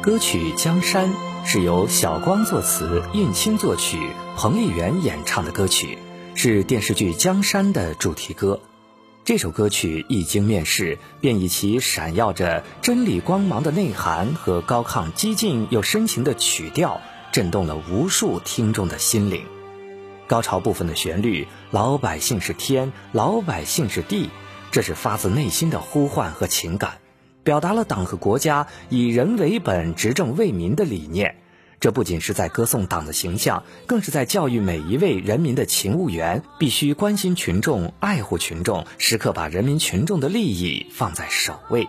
歌曲《江山》是由小光作词、印青作曲、彭丽媛演唱的歌曲，是电视剧《江山》的主题歌。这首歌曲一经面世，便以其闪耀着真理光芒的内涵和高亢激进又深情的曲调，震动了无数听众的心灵。高潮部分的旋律“老百姓是天，老百姓是地”，这是发自内心的呼唤和情感。表达了党和国家以人为本、执政为民的理念，这不仅是在歌颂党的形象，更是在教育每一位人民的勤务员必须关心群众、爱护群众，时刻把人民群众的利益放在首位。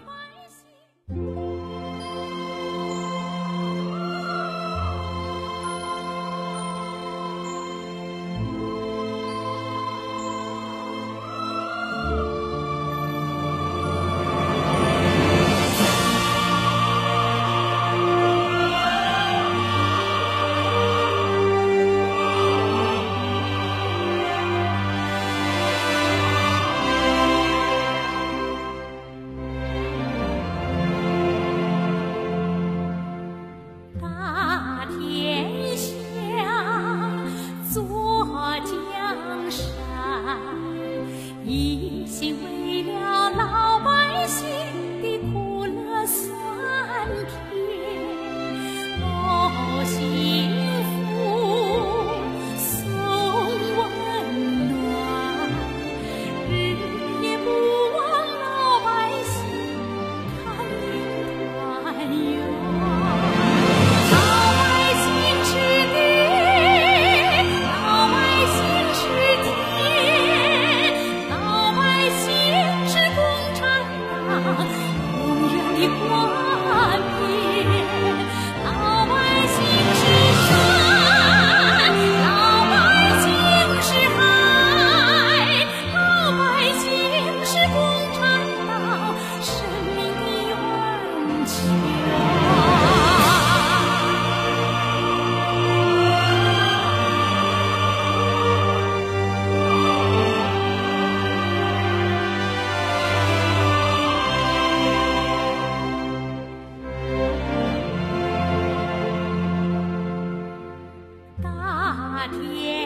那天。